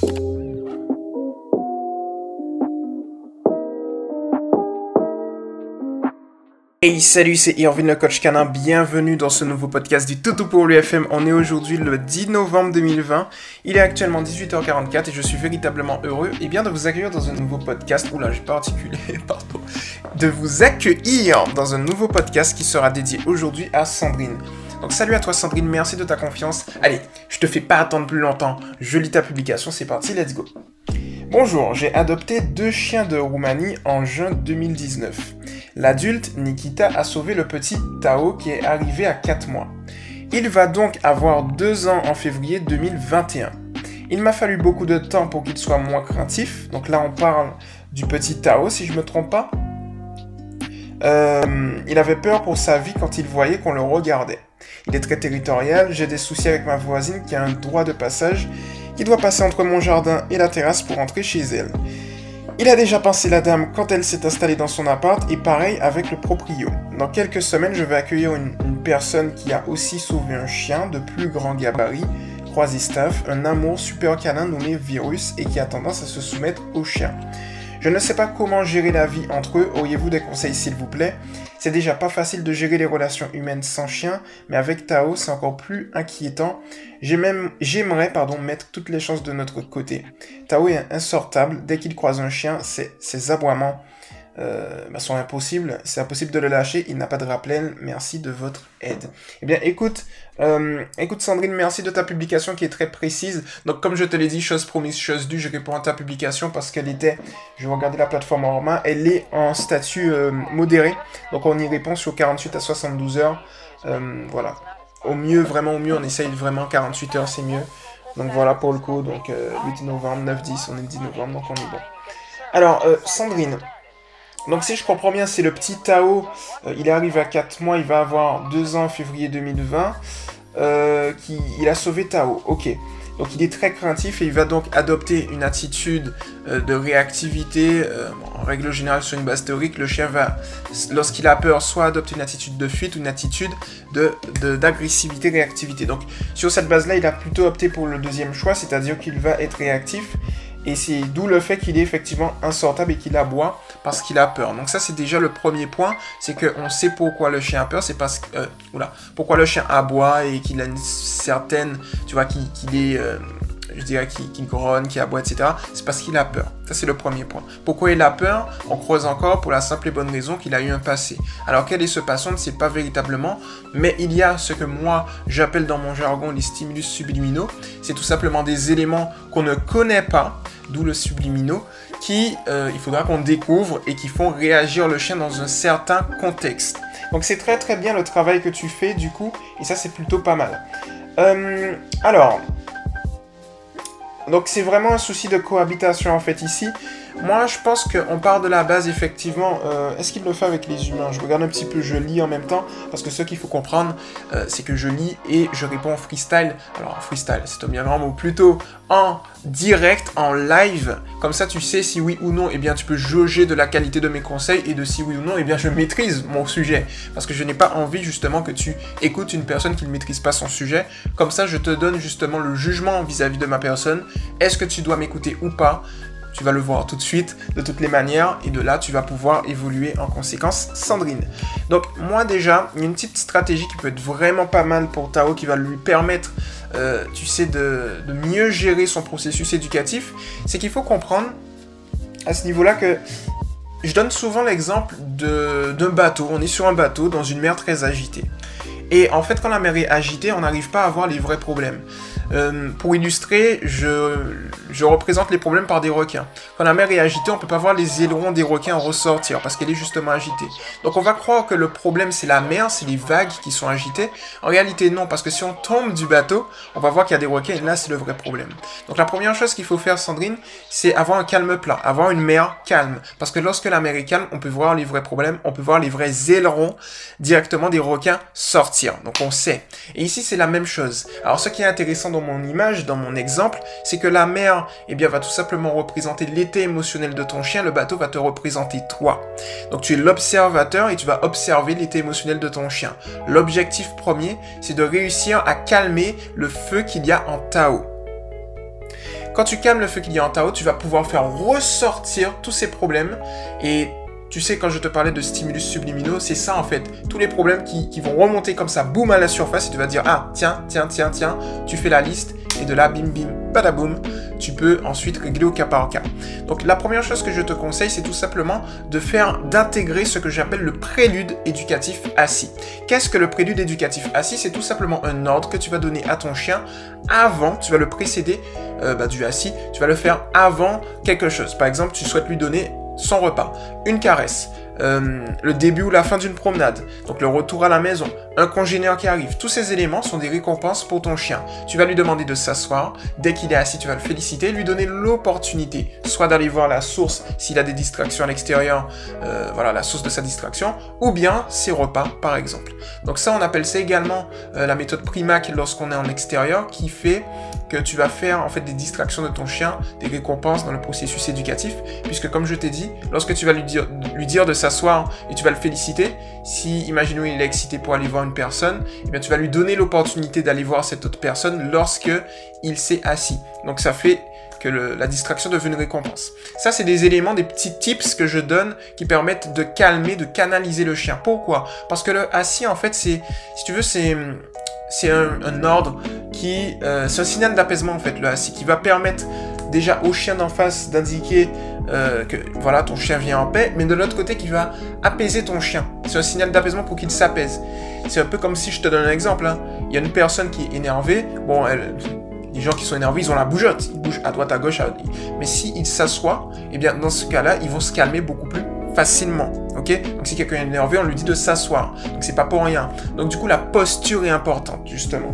Hey salut c'est Irvin le coach canin, bienvenue dans ce nouveau podcast du Toto pour l'UFM. On est aujourd'hui le 10 novembre 2020, il est actuellement 18h44 et je suis véritablement heureux et bien de vous accueillir dans un nouveau podcast, oula j'ai pas articulé, pardon, de vous accueillir dans un nouveau podcast qui sera dédié aujourd'hui à Sandrine. Donc salut à toi Sandrine, merci de ta confiance. Allez, je te fais pas attendre plus longtemps, je lis ta publication, c'est parti, let's go. Bonjour, j'ai adopté deux chiens de Roumanie en juin 2019. L'adulte, Nikita, a sauvé le petit Tao qui est arrivé à 4 mois. Il va donc avoir 2 ans en février 2021. Il m'a fallu beaucoup de temps pour qu'il soit moins craintif. Donc là, on parle du petit Tao, si je me trompe pas. Euh, il avait peur pour sa vie quand il voyait qu'on le regardait. Il est très territorial, j'ai des soucis avec ma voisine qui a un droit de passage qui doit passer entre mon jardin et la terrasse pour entrer chez elle. Il a déjà pensé la dame quand elle s'est installée dans son appart et pareil avec le proprio. Dans quelques semaines, je vais accueillir une, personne qui a aussi sauvé un chien de plus grand gabarit, Croisistaff, un amour super canin nommé Virus et qui a tendance à se soumettre au chien. Je ne sais pas comment gérer la vie entre eux, auriez-vous des conseils s'il vous plaît? C'est déjà pas facile de gérer les relations humaines sans chien, mais avec Tao c'est encore plus inquiétant. J'aimerais mettre toutes les chances de notre côté. Tao est insortable, dès qu'il croise un chien, ses aboiements euh, bah, sont impossibles. C'est impossible de le lâcher. Il n'a pas de rappel. Merci de votre aide. Eh bien, écoute, euh, écoute Sandrine, merci de ta publication qui est très précise. Donc, comme je te l'ai dit, chose promise, chose due, je réponds à ta publication parce qu'elle était, je vais regarder la plateforme en main, elle est en statut euh, modéré. Donc, on y répond sur 48 à 72 heures. voilà. Au mieux, vraiment au mieux, on essaye vraiment 48 heures, c'est mieux. Donc voilà pour le coup, donc 8 novembre, 9-10, on est le 10 novembre, donc on est bon. Alors, Sandrine, donc si je comprends bien, c'est le petit Tao, euh, il arrive à 4 mois, il va avoir 2 ans en février 2020, euh, qui, il a sauvé Tao, ok. Donc il est très craintif et il va donc adopter une attitude euh, de réactivité, en règle générale sur une base théorique, le chien va, lorsqu'il a peur, soit adopter une attitude de fuite ou une attitude d'agressivité, de, réactivité. Donc sur cette base-là, il a plutôt opté pour le deuxième choix, c'est-à-dire qu'il va être réactif et c'est d'où le fait qu'il est effectivement insortable et qu'il aboie parce qu'il a peur. Donc ça c'est déjà le premier point, c'est qu'on sait pourquoi le chien a peur, c'est parce que... Euh, oula, pourquoi le chien aboie et qu'il a une certaine... Tu vois, qu'il est... Euh, je dirais qu'il grogne, qu'il aboie, etc. C'est parce qu'il a peur. Ça, c'est le premier point. Pourquoi il a peur? On creuse encore pour la simple et bonne raison qu'il a eu un passé. Alors, quel est ce passé? On ne sait pas véritablement, mais il y a ce que moi, j'appelle dans mon jargon les stimulus subliminaux. C'est tout simplement des éléments qu'on ne connaît pas, d'où le subliminaux, qui, euh, il faudra qu'on découvre et qui font réagir le chien dans un certain contexte. Donc c'est très très bien le travail que tu fais du coup, et ça c'est plutôt pas mal. Euh, alors, donc c'est vraiment un souci de cohabitation en fait ici. Moi, je pense qu'on part de la base, effectivement. Euh, est-ce qu'il le fait avec les humains? Je regarde un petit peu, je lis en même temps, parce que ce qu'il faut comprendre, euh, c'est que je lis et je réponds en freestyle. Alors, freestyle, c'est un bien grand mot, plutôt en direct, en live. Comme ça, tu sais si oui ou non, eh bien, tu peux jauger de la qualité de mes conseils et de si oui ou non, eh bien, je maîtrise mon sujet. Parce que je n'ai pas envie, justement, que tu écoutes une personne qui ne maîtrise pas son sujet. Comme ça, je te donne, justement, le jugement vis-à-vis -vis de ma personne. Est-ce que tu dois m'écouter ou pas? Tu vas le voir tout de suite, de toutes les manières, et de là, tu vas pouvoir évoluer en conséquence, Sandrine. Donc, moi déjà, il y a une petite stratégie qui peut être vraiment pas mal pour Tao, qui va lui permettre, euh, tu sais, de, mieux gérer son processus éducatif. C'est qu'il faut comprendre, à ce niveau-là, que je donne souvent l'exemple d'un bateau. On est sur un bateau dans une mer très agitée. Et en fait, quand la mer est agitée, on n'arrive pas à voir les vrais problèmes. Euh, pour illustrer, je, représente les problèmes par des requins. Quand la mer est agitée, on ne peut pas voir les ailerons des requins ressortir parce qu'elle est justement agitée. Donc on va croire que le problème c'est la mer, c'est les vagues qui sont agitées. En réalité non, parce que si on tombe du bateau, on va voir qu'il y a des requins et là c'est le vrai problème. Donc la première chose qu'il faut faire, Sandrine, c'est avoir un calme plat, avoir une mer calme. Parce que lorsque la mer est calme, on peut voir les vrais problèmes, on peut voir les vrais ailerons directement des requins sortir. Donc on sait. Et ici c'est la même chose. Alors ce qui est intéressant dans mon image, dans mon exemple, c'est que la mer, eh bien, va tout simplement représenter l'état émotionnel de ton chien, le bateau va te représenter toi. Donc tu es l'observateur et tu vas observer l'état émotionnel de ton chien. L'objectif premier, c'est de réussir à calmer le feu qu'il y a en Tao. Quand tu calmes le feu qu'il y a en Tao, tu vas pouvoir faire ressortir tous ces problèmes et tu sais, quand je te parlais de stimulus subliminaux, c'est ça en fait. Tous les problèmes qui, vont remonter comme ça, boum à la surface, et tu vas dire, ah, tiens, tiens, tiens, tiens, tu fais la liste, et de là, bim, bim, badaboum, tu peux ensuite régler au cas par cas. Donc la première chose que je te conseille, c'est tout simplement de faire, d'intégrer ce que j'appelle le prélude éducatif assis. Qu'est-ce que le prélude éducatif assis? C'est tout simplement un ordre que tu vas donner à ton chien avant, tu vas le précéder euh, bah, du assis, tu vas le faire avant quelque chose. Par exemple, tu souhaites lui donner son repas, une caresse, euh, le début ou la fin d'une promenade, donc le retour à la maison, un congénère qui arrive, tous ces éléments sont des récompenses pour ton chien. Tu vas lui demander de s'asseoir, dès qu'il est assis, tu vas le féliciter, lui donner l'opportunité, soit d'aller voir la source s'il a des distractions à l'extérieur, euh, voilà la source de sa distraction, ou bien ses repas par exemple. Donc ça on appelle ça également euh, la méthode Primac lorsqu'on est en extérieur qui fait que tu vas faire en fait des distractions de ton chien, des récompenses dans le processus éducatif, puisque comme je t'ai dit, lorsque tu vas lui dire, de s'asseoir et tu vas le féliciter, si imaginons il est excité pour aller voir une personne, eh tu vas lui donner l'opportunité d'aller voir cette autre personne lorsque il s'est assis. Donc ça fait que la distraction devient une récompense. Ça, c'est des éléments, des petits tips que je donne qui permettent de calmer, de canaliser le chien. Pourquoi? Parce que le assis, en fait, c'est, si tu veux, c'est c'est un, ordre qui... Euh, c'est un signal d'apaisement en fait, le assis, qui va permettre déjà au chien d'en face d'indiquer euh, que voilà, ton chien vient en paix, mais de l'autre côté qui va apaiser ton chien. C'est un signal d'apaisement pour qu'il s'apaise. C'est un peu comme si je te donne un exemple. Hein. Il y a une personne qui est énervée, bon, les gens qui sont énervés, ils ont la bougeotte, ils bougent à droite, à gauche, mais s'ils s'assoient, eh bien dans ce cas-là, ils vont se calmer beaucoup plus facilement. Ok? Donc si quelqu'un est énervé, on lui dit de s'asseoir. Donc c'est pas pour rien. Donc du coup, la posture est importante, justement.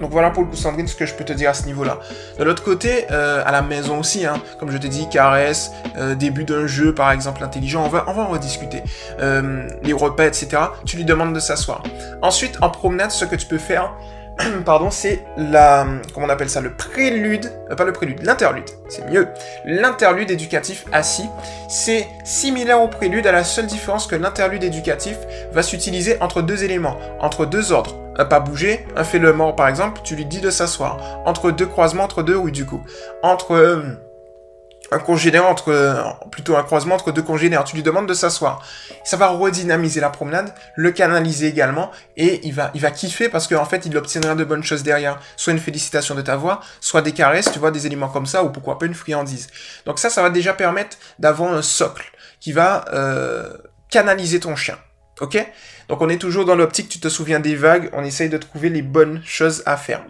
Donc voilà pour le coup Sandrine ce que je peux te dire à ce niveau-là. De l'autre côté, euh, à la maison aussi, hein, comme je t'ai dit, caresse, euh, début d'un jeu par exemple intelligent, on va, on va en rediscuter. Euh, les repas, etc. Tu lui demandes de s'asseoir. Ensuite, en promenade, ce que tu peux faire, pardon, c'est la, comment on appelle ça, le prélude, euh, pas le prélude, l'interlude, c'est mieux. L'interlude éducatif assis, c'est similaire au prélude à la seule différence que l'interlude éducatif va s'utiliser entre deux éléments, entre deux ordres. Un pas bouger, un fait le mort par exemple, tu lui dis de s'asseoir. Entre deux croisements, entre deux, oui du coup. Entre... Euh, un congénère entre, plutôt un croisement entre deux congénères. Tu lui demandes de s'asseoir. Ça va redynamiser la promenade, le canaliser également, et il va, il va kiffer parce qu'en fait, il obtiendra de bonnes choses derrière. Soit une félicitation de ta voix, soit des caresses, tu vois, des éléments comme ça, ou pourquoi pas une friandise. Donc ça, ça va déjà permettre d'avoir un socle qui va euh, canaliser ton chien. Ok? Donc on est toujours dans l'optique, tu te souviens des vagues, on essaye de trouver les bonnes choses à faire.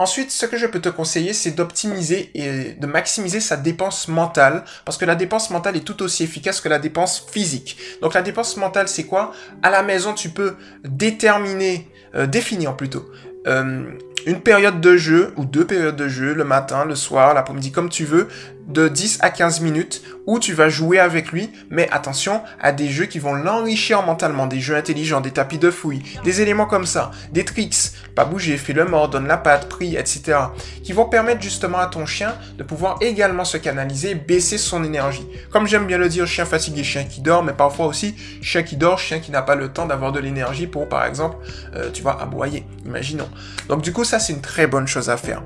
Ensuite, ce que je peux te conseiller, c'est d'optimiser et de maximiser sa dépense mentale, parce que la dépense mentale est tout aussi efficace que la dépense physique. Donc la dépense mentale, c'est quoi? À la maison, tu peux déterminer, euh, définir plutôt, euh, une période de jeu ou deux périodes de jeu, le matin, le soir, l'après-midi, comme tu veux, de 10 à 15 minutes où tu vas jouer avec lui, mais attention à des jeux qui vont l'enrichir mentalement, des jeux intelligents, des tapis de fouille, des éléments comme ça, des tricks, pas bouger, fais le mort, donne la patte, prie, etc. qui vont permettre justement à ton chien de pouvoir également se canaliser, baisser son énergie. Comme j'aime bien le dire, chien fatigué, chien qui dort, mais parfois aussi chien qui dort, chien qui n'a pas le temps d'avoir de l'énergie pour, par exemple, euh, tu vois, aboyer, imaginons. Donc du coup, ça c'est une très bonne chose à faire.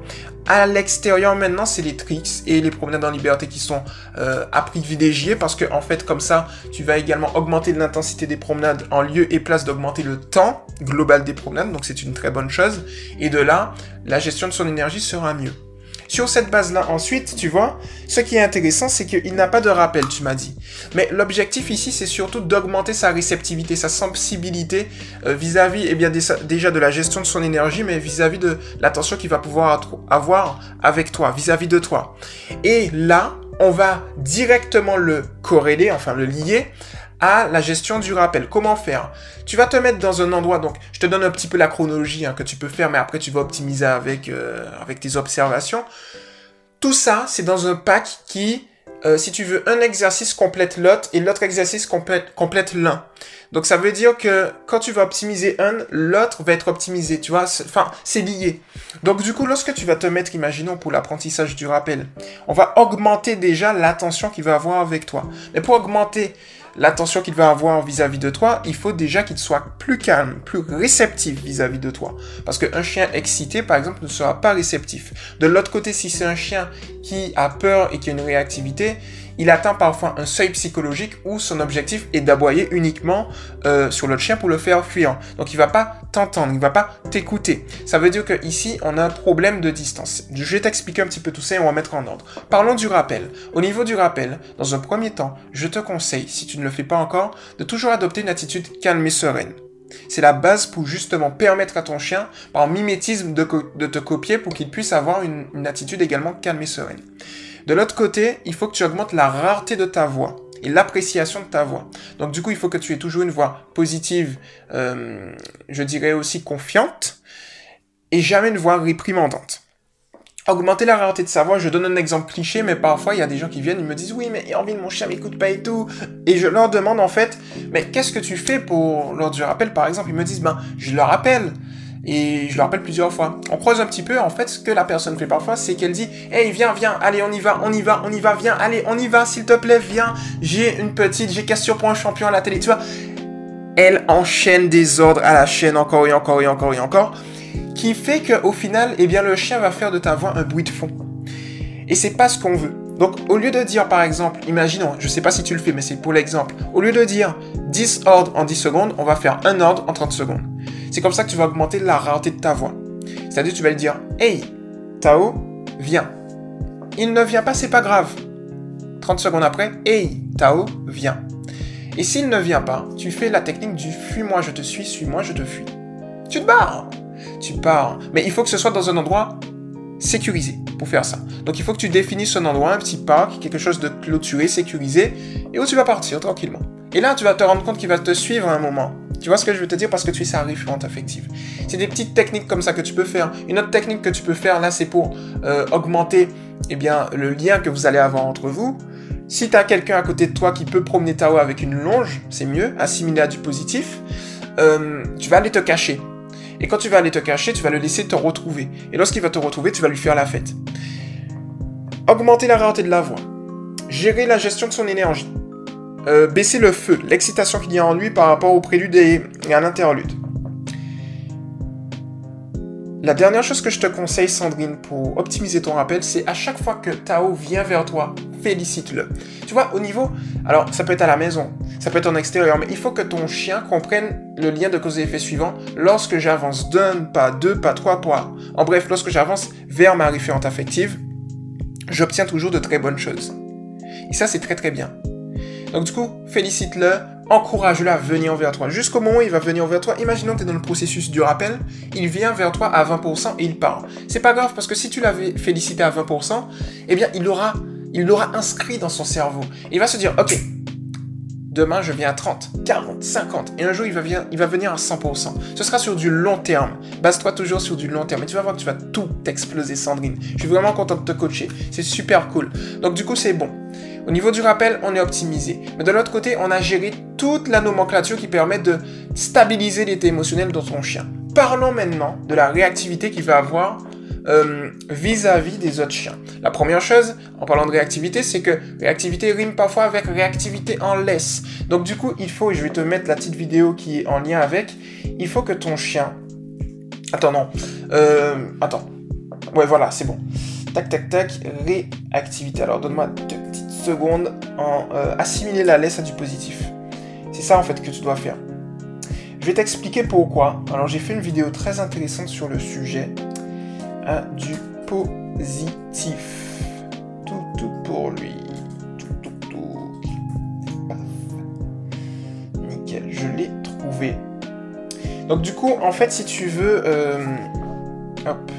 À l'extérieur maintenant, c'est les tricks et les promenades en liberté qui sont euh, à privilégier parce que en fait comme ça, tu vas également augmenter l'intensité des promenades en lieu et place d'augmenter le temps global des promenades, donc c'est une très bonne chose. Et de là, la gestion de son énergie sera mieux. Sur cette base-là, ensuite, tu vois, ce qui est intéressant, c'est qu'il n'a pas de rappel, tu m'as dit. Mais l'objectif ici, c'est surtout d'augmenter sa réceptivité, sa sensibilité euh, vis-à-vis, eh déjà de la gestion de son énergie, mais vis-à-vis de l'attention qu'il va pouvoir avoir avec toi, vis-à-vis de toi. Et là, on va directement le corréler, enfin le lier à la gestion du rappel. Comment faire? Tu vas te mettre dans un endroit, donc je te donne un petit peu la chronologie hein, que tu peux faire, mais après tu vas optimiser avec, euh, avec tes observations. Tout ça, c'est dans un pack qui, euh, si tu veux, un exercice complète l'autre et l'autre exercice complète, complète l'un. Donc ça veut dire que quand tu vas optimiser un, l'autre va être optimisé, tu vois, enfin c'est lié. Donc du coup, lorsque tu vas te mettre, imaginons pour l'apprentissage du rappel, on va augmenter déjà l'attention qu'il va avoir avec toi. Mais pour augmenter l'attention qu'il va avoir vis-à-vis de toi, il faut déjà qu'il soit plus calme, plus réceptif vis-à-vis de toi. Parce qu'un chien excité, par exemple, ne sera pas réceptif. De l'autre côté, si c'est un chien qui a peur et qui a une réactivité, il atteint parfois un seuil psychologique où son objectif est d'aboyer uniquement euh, sur l'autre chien pour le faire fuir. Donc il va pas t'entendre, il va pas t'écouter. Ça veut dire que ici on a un problème de distance. Je vais t'expliquer un petit peu tout ça et on va mettre en ordre. Parlons du rappel. Au niveau du rappel, dans un premier temps, je te conseille, si tu ne le fais pas encore, de toujours adopter une attitude calme et sereine. C'est la base pour justement permettre à ton chien, par mimétisme, de, te copier pour qu'il puisse avoir une attitude également calme et sereine. De l'autre côté, il faut que tu augmentes la rareté de ta voix et l'appréciation de ta voix. Donc du coup, il faut que tu aies toujours une voix positive, euh, je dirais aussi confiante, et jamais une voix réprimandante. Augmenter la rareté de sa voix, je donne un exemple cliché, mais parfois il y a des gens qui viennent, ils me disent oui, mais de mon chien m'écoute pas et tout. Et je leur demande en fait, mais qu'est-ce que tu fais pour lors du rappel par exemple? Ils me disent ben je le rappelle. Et je le rappelle plusieurs fois. On croise un petit peu, en fait, ce que la personne fait parfois, c'est qu'elle dit Hey, viens, viens, allez, on y va, on y va, on y va, viens, allez, on y va, s'il te plaît, viens. J'ai une petite, j'ai question pour un champion à la télé, tu vois. Elle enchaîne des ordres à la chaîne encore et encore et encore et encore, qui fait qu'au final, eh bien, le chien va faire de ta voix un bruit de fond. Et c'est pas ce qu'on veut. Donc, au lieu de dire, par exemple, imaginons, je sais pas si tu le fais, mais c'est pour l'exemple, au lieu de dire 10 ordres en 10 secondes, on va faire un ordre en 30 secondes. C'est comme ça que tu vas augmenter la rareté de ta voix. C'est-à-dire, tu vas lui dire Hey, Tao, viens. Il ne vient pas, c'est pas grave. 30 secondes après, Hey, Tao, viens. Et s'il ne vient pas, tu fais la technique du fuis-moi, je te suis, suis-moi, je te fuis. Tu te barres. Tu pars. Mais il faut que ce soit dans un endroit sécurisé pour faire ça. Donc il faut que tu définisses un endroit, un petit parc, quelque chose de clôturé, sécurisé, et où tu vas partir tranquillement. Et là, tu vas te rendre compte qu'il va te suivre à un moment. Tu vois ce que je veux te dire? Parce que tu es sa référente affective. C'est des petites techniques comme ça que tu peux faire. Une autre technique que tu peux faire là, c'est pour euh, augmenter eh bien, le lien que vous allez avoir entre vous. Si tu as quelqu'un à côté de toi qui peut promener Tao avec une longe, c'est mieux, assimilé à du positif, euh, tu vas aller te cacher. Et quand tu vas aller te cacher, tu vas le laisser te retrouver. Et lorsqu'il va te retrouver, tu vas lui faire la fête. Augmenter la rareté de la voix. Gérer la gestion de son énergie. Euh, baisser le feu, l'excitation qu'il y a en lui par rapport au prélude et, à l'interlude. La dernière chose que je te conseille, Sandrine, pour optimiser ton rappel, c'est à chaque fois que Tao vient vers toi, félicite-le. Tu vois, au niveau... Alors, ça peut être à la maison, ça peut être en extérieur, mais il faut que ton chien comprenne le lien de cause et effet suivant lorsque j'avance d'un pas, deux pas, trois pas. En bref, lorsque j'avance vers ma référente affective, j'obtiens toujours de très bonnes choses. Et ça, c'est très très bien. Donc du coup, félicite-le, encourage-le à venir vers toi. Jusqu'au moment où il va venir vers toi, imaginons que tu es dans le processus du rappel, il vient vers toi à 20% et il part. C'est pas grave parce que si tu l'avais félicité à 20%, eh bien il l'aura il l'aura inscrit dans son cerveau. Il va se dire, ok, demain je viens à 30, 40, 50, et un jour il va, venir, il va venir à 100%. Ce sera sur du long terme. Base-toi toujours sur du long terme. Et tu vas voir que tu vas tout exploser, Sandrine. Je suis vraiment content de te coacher. C'est super cool. Donc du coup, c'est bon. Au niveau du rappel, on est optimisé. Mais de l'autre côté, on a géré toute la nomenclature qui permet de stabiliser l'état émotionnel de ton chien. Parlons maintenant de la réactivité qu'il va avoir euh, vis-à-vis des autres chiens. La première chose, en parlant de réactivité, c'est que réactivité rime parfois avec réactivité en laisse. Donc du coup, il faut, je vais te mettre la petite vidéo qui est en lien avec, il faut que ton chien... Attends, non. Euh, attends. Ouais, voilà, c'est bon. Tac, tac, tac, réactivité. Alors donne-moi secondes en euh, assimiler la laisse à du positif. C'est ça en fait que tu dois faire. Je vais t'expliquer pourquoi. Alors j'ai fait une vidéo très intéressante sur le sujet à du positif. Tout, tout pour lui. Nickel, je l'ai trouvé. Donc du coup, en fait, si tu veux... Euh, hop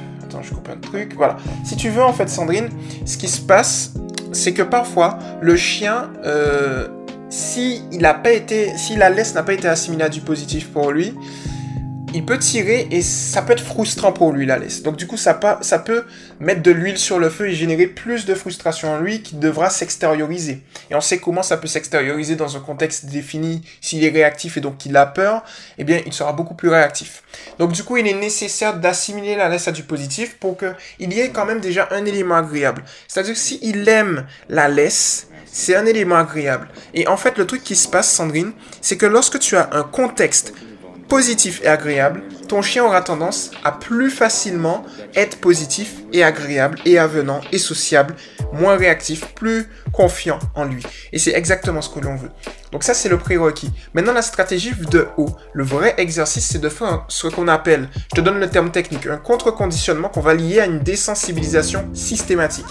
je coupe un truc. Voilà. Si tu veux, en fait, Sandrine, ce qui se passe, c'est que parfois, le chien, euh, si il a pas été, si la laisse n'a pas été assimilée à du positif pour lui, il peut tirer et ça peut être frustrant pour lui la laisse. Donc du coup, ça, peut mettre de l'huile sur le feu et générer plus de frustration en lui qui devra s'extérioriser. Et on sait comment ça peut s'extérioriser dans un contexte défini. S'il est réactif et donc qu'il a peur, eh bien, il sera beaucoup plus réactif. Donc du coup, il est nécessaire d'assimiler la laisse à du positif pour qu'il y ait quand même déjà un élément agréable. C'est-à-dire que s'il aime la laisse, c'est un élément agréable. Et en fait, le truc qui se passe, Sandrine, c'est que lorsque tu as un contexte positif et agréable, ton chien aura tendance à plus facilement être positif et agréable et avenant et sociable, moins réactif, plus confiant en lui. Et c'est exactement ce que l'on veut. Donc ça, c'est le prérequis. Maintenant, la stratégie de haut. Le vrai exercice, c'est de faire ce qu'on appelle, je te donne le terme technique, un contre-conditionnement qu'on va lier à une désensibilisation systématique.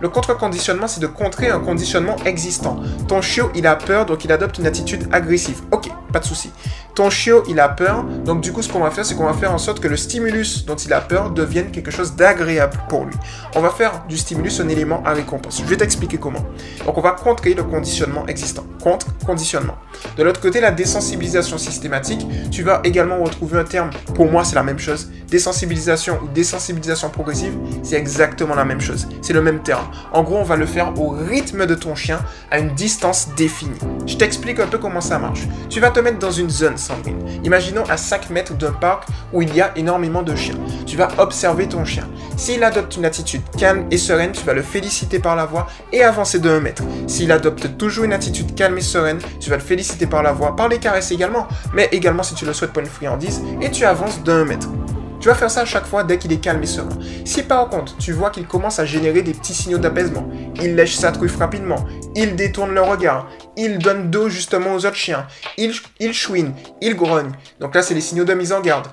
Le contre-conditionnement, c'est de contrer un conditionnement existant. Ton chiot, il a peur, donc il adopte une attitude agressive. Ok, pas de souci. Ton chiot, il a peur, donc du coup, ce qu'on va faire, c'est qu'on va faire en sorte que le stimulus dont il a peur devienne quelque chose d'agréable pour lui. On va faire du stimulus un élément à récompense. Je vais t'expliquer comment. Donc, on va contrer le conditionnement existant. Contre conditionnement. De l'autre côté, la désensibilisation systématique, tu vas également retrouver un terme, pour moi, c'est la même chose. Désensibilisation ou désensibilisation progressive, c'est exactement la même chose. C'est le même terme. En gros, on va le faire au rythme de ton chien, à une distance définie. Je t'explique un peu comment ça marche. Tu vas te mettre dans une zone sanguine. Imaginons à 5 mètres d'un parc où il y a énormément de chiens. Tu vas observer ton chien. S'il adopte une attitude calme et sereine, tu vas le féliciter par la voix et avancer de 1 mètre. S'il adopte toujours une attitude calme et sereine, tu vas le féliciter par la voix, par les caresses également, mais également si tu le souhaites pour une friandise, et tu avances de 1 mètre. Tu vas faire ça à chaque fois dès qu'il est calme et serein. Si par contre, tu vois qu'il commence à générer des petits signaux d'apaisement, il lèche sa truffe rapidement, il détourne le regard, il donne dos justement aux autres chiens, il, chouine, il grogne. Donc là, c'est les signaux de mise en garde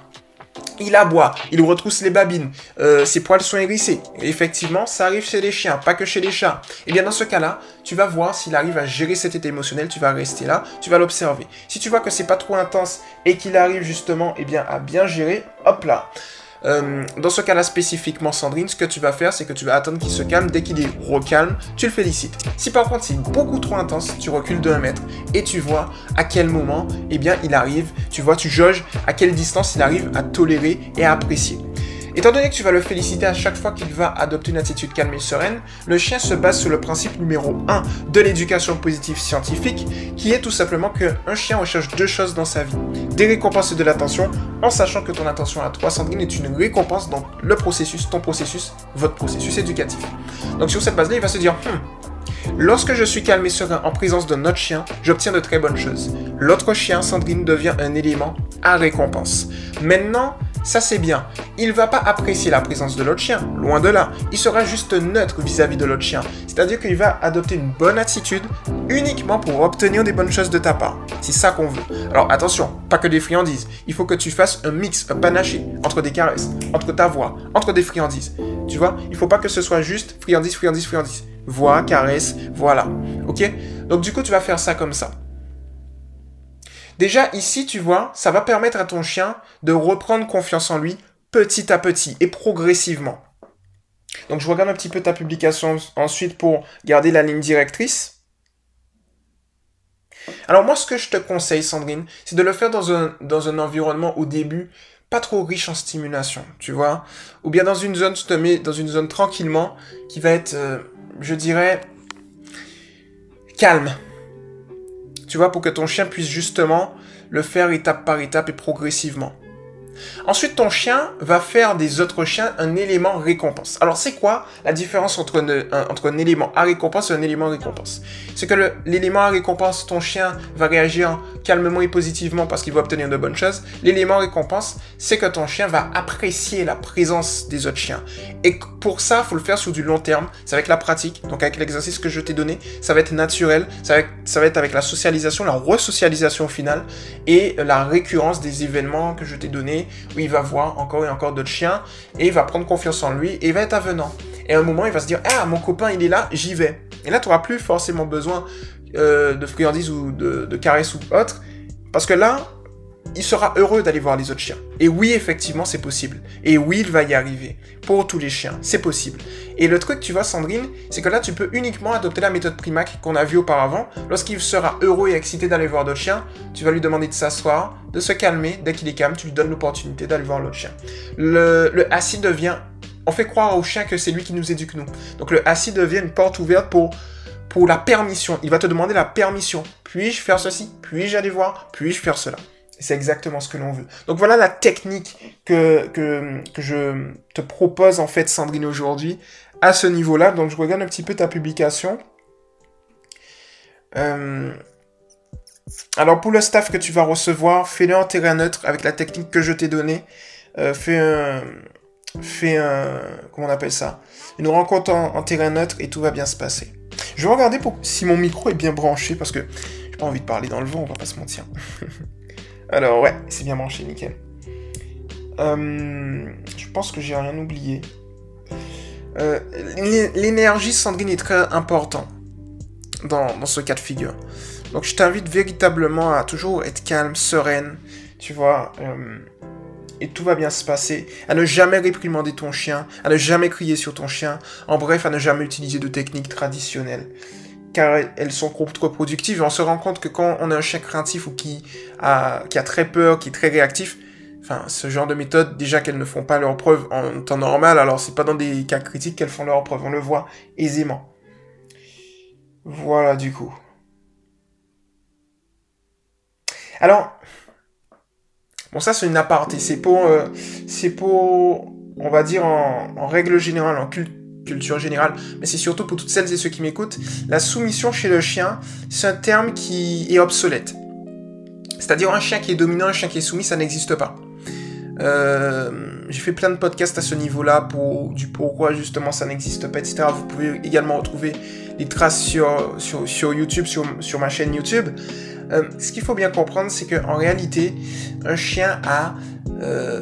il aboie, il retrousse les babines, euh, ses poils sont hérissés. effectivement, ça arrive chez les chiens, pas que chez les chats. Et bien dans ce cas-là, tu vas voir s'il arrive à gérer cet état émotionnel, tu vas rester là, tu vas l'observer. Si tu vois que c'est pas trop intense et qu'il arrive justement eh bien, à bien gérer, hop là. Euh, dans ce cas-là spécifiquement, Sandrine, ce que tu vas faire, c'est que tu vas attendre qu'il se calme. Dès qu'il est recalme, tu le félicites. Si par contre c'est beaucoup trop intense, tu recules de 1 mètre et tu vois à quel moment, eh bien, il arrive. Tu vois, tu jauges à quelle distance il arrive à tolérer et à apprécier. Étant donné que tu vas le féliciter à chaque fois qu'il va adopter une attitude calme et sereine, le chien se base sur le principe numéro 1 de l'éducation positive scientifique, qui est tout simplement qu'un chien recherche deux choses dans sa vie. Des récompenses et de l'attention, en sachant que ton attention à 300 Sandrine est une récompense dans le processus, ton processus, votre processus éducatif. Donc sur cette base-là, il va se dire, hmm, Lorsque je suis calme et serein en présence de notre chien, j'obtiens de très bonnes choses. L'autre chien, Sandrine, devient un élément à récompense. Maintenant, ça c'est bien. Il va pas apprécier la présence de l'autre chien, loin de là. Il sera juste neutre vis-à-vis de l'autre chien. C'est-à-dire qu'il va adopter une bonne attitude uniquement pour obtenir des bonnes choses de ta part. C'est ça qu'on veut. Alors attention, pas que des friandises. Il faut que tu fasses un mix, un panaché entre des caresses, entre ta voix, entre des friandises. Tu vois, il faut pas que ce soit juste friandise, friandise, friandise. Voix, caresse, voilà. Ok? Donc du coup, tu vas faire ça comme ça. Déjà ici, tu vois, ça va permettre à ton chien de reprendre confiance en lui petit à petit et progressivement. Donc je regarde un petit peu ta publication ensuite pour garder la ligne directrice. Alors moi, ce que je te conseille, Sandrine, c'est de le faire dans un, environnement au début pas trop riche en stimulation, tu vois. Ou bien dans une zone, tu te mets dans une zone tranquillement qui va être, euh, je dirais, calme tu vois, pour que ton chien puisse justement le faire étape par étape et progressivement. Ensuite, ton chien va faire des autres chiens un élément récompense. Alors, c'est quoi la différence entre, un, élément à récompense et un élément récompense? C'est que l'élément à récompense, ton chien va réagir calmement et positivement parce qu'il va obtenir de bonnes choses. L'élément récompense, c'est que ton chien va apprécier la présence des autres chiens. Et pour ça, il faut le faire sur du long terme. C'est avec la pratique, donc avec l'exercice que je t'ai donné. Ça va être naturel, ça va être, ça va être avec la socialisation, la resocialisation finale et la récurrence des événements que je t'ai donnés où il va voir encore et encore d'autres chiens, et il va prendre confiance en lui, et il va être avenant. Et à un moment, il va se dire, ah, mon copain, il est là, j'y vais. Et là, tu n'auras plus forcément besoin euh, de friandises ou de, de caresses ou autre, parce que là, il sera heureux d'aller voir les autres chiens. Et oui, effectivement, c'est possible. Et oui, il va y arriver. Pour tous les chiens, c'est possible. Et le truc, tu vois, Sandrine, c'est que là, tu peux uniquement adopter la méthode Primac qu'on a vue auparavant. Lorsqu'il sera heureux et excité d'aller voir d'autres chiens, tu vas lui demander de s'asseoir, de se calmer. Dès qu'il est calme, tu lui donnes l'opportunité d'aller voir l'autre chien. Le, le assis devient... On fait croire au chien que c'est lui qui nous éduque, nous. Donc le assis devient une porte ouverte pour pour la permission. Il va te demander la permission. Puis-je faire ceci? Puis-je aller voir? Puis-je faire cela? C'est exactement ce que l'on veut. Donc voilà la technique que, je te propose en fait, Sandrine, aujourd'hui, à ce niveau-là. Donc je regarde un petit peu ta publication. Euh, alors pour le staff que tu vas recevoir, fais-le en terrain neutre avec la technique que je t'ai donnée. Euh, fais un... Fais un... Comment on appelle ça? Une rencontre en, terrain neutre et tout va bien se passer. Je vais regarder si mon micro est bien branché parce que j'ai pas envie de parler dans le vent, on va pas se mentir. Alors ouais, c'est bien branché, nickel. Euh, je pense que j'ai rien oublié. Euh, l'énergie Sandrine est très important dans, dans, ce cas de figure. Donc je t'invite véritablement à toujours être calme, sereine, tu vois, euh, et tout va bien se passer. À ne jamais réprimander ton chien, à ne jamais crier sur ton chien, en bref, à ne jamais utiliser de techniques traditionnelles. Car elles sont contre-productives on se rend compte que quand on a un chien craintif ou qui a, très peur, qui est très réactif, ce genre de méthodes, déjà qu'elles ne font pas leurs preuves en temps normal, alors c'est pas dans des cas critiques qu'elles font leurs preuves, on le voit aisément. Voilà du coup. Alors, bon ça c'est une aparté, c'est pour, euh, c'est pour, on va dire en, règle générale, en culture générale, mais c'est surtout pour toutes celles et ceux qui m'écoutent, la soumission chez le chien, c'est un terme qui est obsolète. C'est-à-dire un chien qui est dominant, un chien qui est soumis, ça n'existe pas. Euh, j'ai fait plein de podcasts à ce niveau-là pour du pourquoi justement ça n'existe pas, etc. Vous pouvez également retrouver les traces sur, sur, YouTube, sur, sur, ma chaîne YouTube. Euh, ce qu'il faut bien comprendre, c'est qu'en réalité, un chien a... Euh,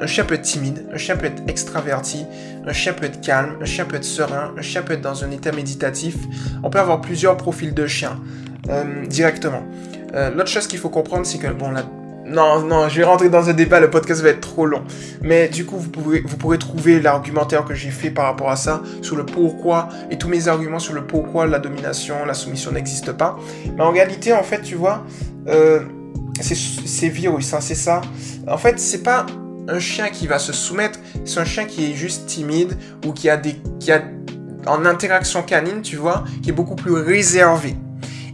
un, chien peut être timide, un chien peut être extraverti, un chien peut être calme, un chien peut être serein, un chien peut être dans un état méditatif. On peut avoir plusieurs profils de chien directement. L'autre chose qu'il faut comprendre, c'est que bon, la non, non, je vais rentrer dans un débat, le podcast va être trop long. Mais du coup, vous, pouvez, vous pourrez trouver l'argumentaire que j'ai fait par rapport à ça, sur le pourquoi, et tous mes arguments sur le pourquoi la domination, la soumission n'existe pas. Mais en réalité, en fait, tu vois, euh, c'est virus, hein, c'est ça. En fait, c'est pas un chien qui va se soumettre, c'est un chien qui est juste timide, ou qui a des... Qui a, en interaction canine, tu vois, qui est beaucoup plus réservé.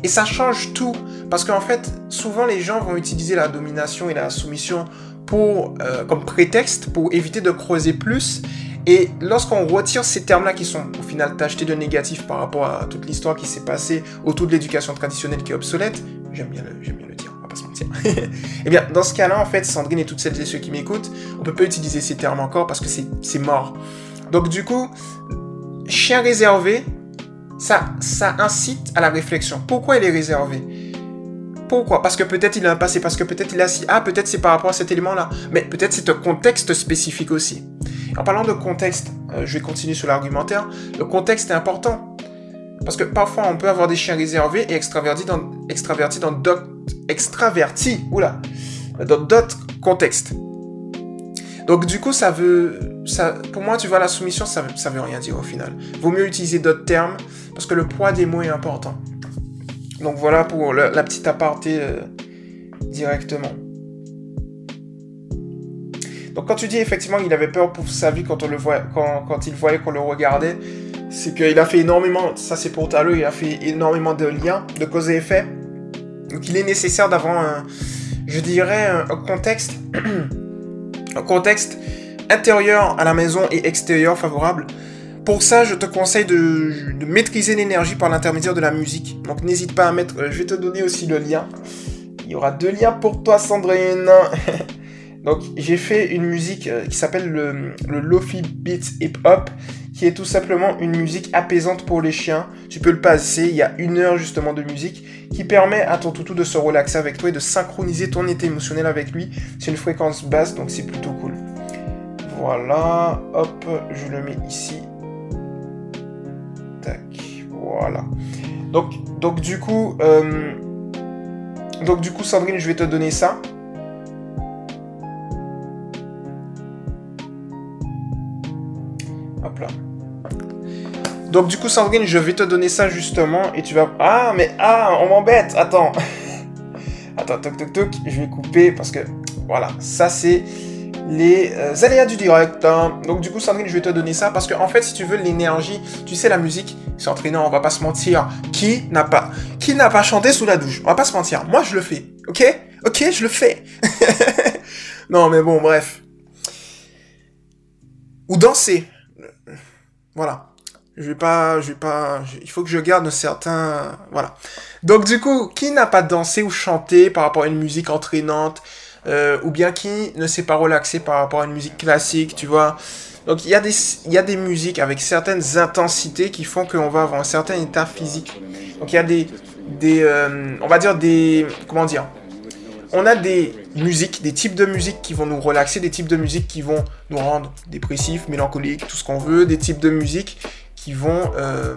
Et ça change tout. Parce qu'en fait, souvent les gens vont utiliser la domination et la soumission euh, comme prétexte pour éviter de creuser plus. Et lorsqu'on retire ces termes-là qui sont au final tachetés de négatif par rapport à toute l'histoire qui s'est passée autour de l'éducation traditionnelle qui est obsolète, j'aime bien, le, dire, se mentir. eh bien, dans ce cas-là, en fait, Sandrine et toutes celles et ceux qui m'écoutent, on peut pas utiliser ces termes encore parce que c'est mort. Donc du coup, chien réservé, ça, ça incite à la réflexion. Pourquoi il est réservé? Pourquoi? Parce que peut-être il a un passé, parce que peut-être il a si. Ah, peut-être c'est par rapport à cet élément-là. Mais peut-être c'est un contexte spécifique aussi. En parlant de contexte, euh, je vais continuer sur l'argumentaire. Le contexte est important. Parce que parfois on peut avoir des chiens réservés et extravertis dans extravertis dans d'autres extravertis, oula, dans d'autres contextes. Donc du coup, ça veut, ça, pour moi, tu vois, la soumission, ça, ça veut rien dire au final. Vaut mieux utiliser d'autres termes parce que le poids des mots est important. Donc voilà pour la, petite aparté euh, directement. Donc quand tu dis effectivement qu'il avait peur pour sa vie quand, on le voit, quand, il voyait qu'on le regardait, c'est qu'il a fait énormément, ça c'est pour Taleux, il a fait énormément de liens, de cause et effet. Donc il est nécessaire d'avoir un, je dirais, un contexte, un contexte intérieur à la maison et extérieur favorable pour ça, je te conseille de, maîtriser l'énergie par l'intermédiaire de la musique. Donc n'hésite pas à mettre... Euh, je vais te donner aussi le lien. Il y aura deux liens pour toi, Sandrine. Donc j'ai fait une musique euh, qui s'appelle le, le Lofi Beat Hip Hop, qui est tout simplement une musique apaisante pour les chiens. Tu peux le passer, il y a une heure justement de musique qui permet à ton toutou de se relaxer avec toi et de synchroniser ton état émotionnel avec lui. C'est une fréquence basse, donc c'est plutôt cool. Voilà, hop, je le mets ici. Voilà. Donc, donc du coup, euh, donc du coup, Sandrine, je vais te donner ça. Donc du coup, Sandrine, je vais te donner ça justement et tu vas... Ah, mais ah, on m'embête. Attends. Attends, toc, toc, toc. Je vais couper parce que... Voilà, ça c'est les euh, aléas du direct. Hein. Donc du coup, Sandrine, je vais te donner ça parce que en fait, si tu veux l'énergie, tu sais la musique, c'est entraînant, on va pas se mentir. Qui n'a pas, qui n'a pas chanté sous la douche? On va pas se mentir. Moi, je le fais. Ok? Ok, je le fais. non, mais bon, bref. Ou danser. Voilà. Je vais pas, je vais pas, il faut que je garde certains, voilà. Donc du coup, qui n'a pas dansé ou chanté par rapport à une musique entraînante, euh, ou bien qui ne s'est pas relaxé par rapport à une musique classique, tu vois? Donc il y a des, il y a des musiques avec certaines intensités qui font qu'on va avoir un certain état physique. Donc il y a des, des, euh, on va dire des, comment dire? On a des musiques, des types de musique qui vont nous relaxer, des types de musique qui vont nous rendre dépressifs, mélancoliques, tout ce qu'on veut, des types de musique qui vont euh,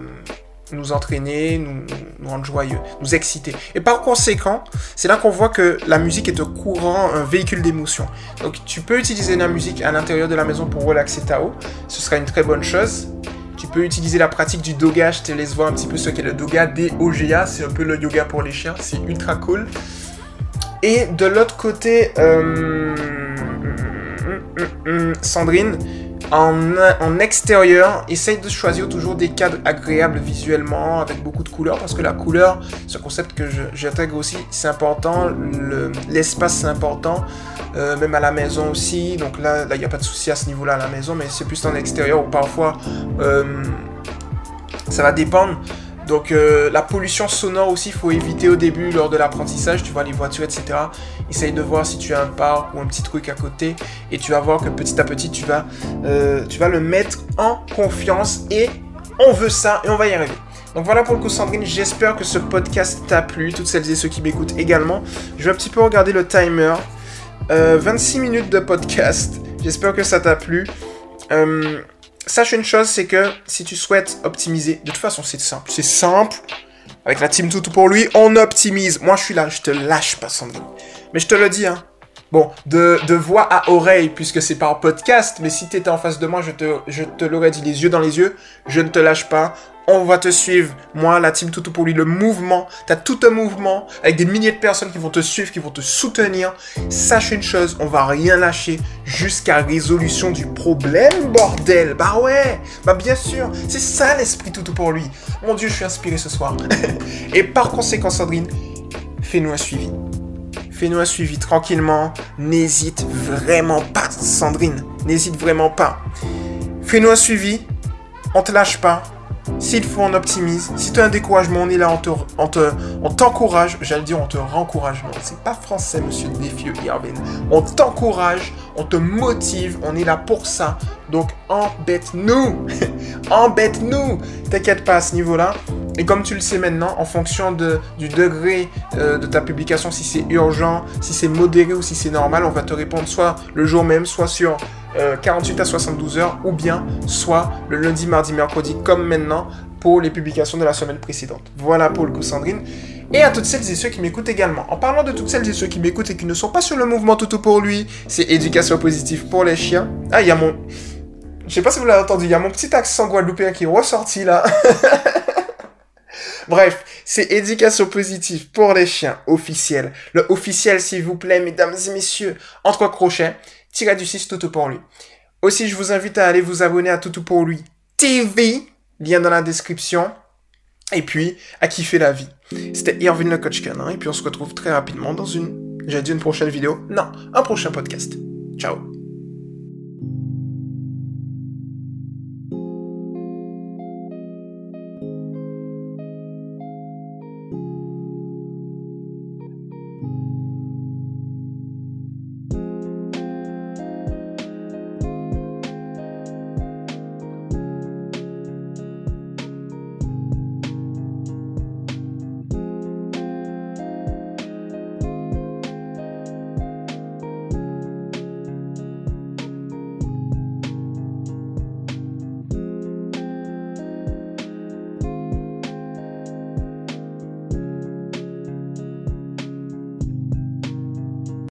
nous entraîner, nous, nous, rendre joyeux, nous exciter. Et par conséquent, c'est là qu'on voit que la musique est un courant, un véhicule d'émotion. Donc tu peux utiliser la musique à l'intérieur de la maison pour relaxer Tao, ce sera une très bonne chose. Tu peux utiliser la pratique du doga, je te laisse voir un petit peu ce qu'est le doga, D-O-G-A, c'est un peu le yoga pour les chiens, c'est ultra cool. Et de l'autre côté, euh, Sandrine, en, extérieur, essaye de choisir toujours des cadres agréables visuellement, avec beaucoup de couleurs, parce que la couleur, ce concept que j'intègre aussi, c'est important, l'espace c'est important, euh, même à la maison aussi, donc là, il n'y a pas de souci à ce niveau-là à la maison, mais c'est plus en extérieur où parfois, euh, ça va dépendre. Donc euh, la pollution sonore aussi, il faut éviter au début lors de l'apprentissage, tu vois, les voitures, etc. Essaye de voir si tu as un parc ou un petit truc à côté et tu vas voir que petit à petit, tu vas, euh, tu vas le mettre en confiance et on veut ça et on va y arriver. Donc voilà pour le coup Sandrine, j'espère que ce podcast t'a plu, toutes celles et ceux qui m'écoutent également. Je vais un petit peu regarder le timer. 26 euh, minutes de podcast, j'espère que ça t'a plu. Sache une chose, c'est que si tu souhaites optimiser, de toute façon c'est simple, c'est simple. Avec la team tout pour lui, on optimise. Moi je suis là, je te lâche pas Sandrine. Mais je te le dis, hein. Bon, de, de voix à oreille, puisque c'est par podcast, mais si t'étais en face de moi, je te, je te l'aurais dit les yeux dans les yeux, je ne te lâche pas, on va te suivre. Moi, la team Toutou pour lui, le mouvement, t'as tout un mouvement avec des milliers de personnes qui vont te suivre, qui vont te soutenir. Sache une chose, on va rien lâcher jusqu'à résolution du problème, bordel. Bah ouais, bah bien sûr, c'est ça l'esprit Toutou pour lui. Mon Dieu, je suis inspiré ce soir. Et par conséquent, Sandrine, fais-nous un suivi. Fais-nous un suivi tranquillement. N'hésite vraiment pas, Sandrine. N'hésite vraiment pas. Fais-nous un suivi. On te lâche pas. S'il faut, on optimise. Si tu as un découragement, on est là, on te, on t'encourage. J'allais dire, on te rencourage. Non, c'est pas français, monsieur défieux Irvin. On t'encourage, on te motive, on est là pour ça. Donc, embête-nous. embête-nous. T'inquiète pas à ce niveau-là. Et comme tu le sais maintenant, en fonction du degré euh, de ta publication, si c'est urgent, si c'est modéré ou si c'est normal, on va te répondre soit le jour même, soit sur 48 euh, à 72 heures, ou bien soit le lundi, mardi, mercredi, comme maintenant pour les publications de la semaine précédente. Voilà pour le coup, Sandrine. Et à toutes celles et ceux qui m'écoutent également. En parlant de toutes celles et ceux qui m'écoutent et qui ne sont pas sur le mouvement Toto pour lui, c'est éducation positive pour les chiens. Ah, il y a mon... Je sais pas si vous l'avez entendu, il y a mon petit accent guadeloupéen qui est ressorti là. Bref, c'est éducation positive pour les chiens officiel. Le officiel, s'il vous plaît, mesdames et messieurs, entre crochets, tirez du 6 Toutou pour lui. Aussi, je vous invite à aller vous abonner à Toutou pour lui TV, lien dans la description. Et puis, à kiffer la vie. C'était Irvin le coach canin, et puis on se retrouve très rapidement dans une, j'ai dit une prochaine vidéo, non, un prochain podcast. Ciao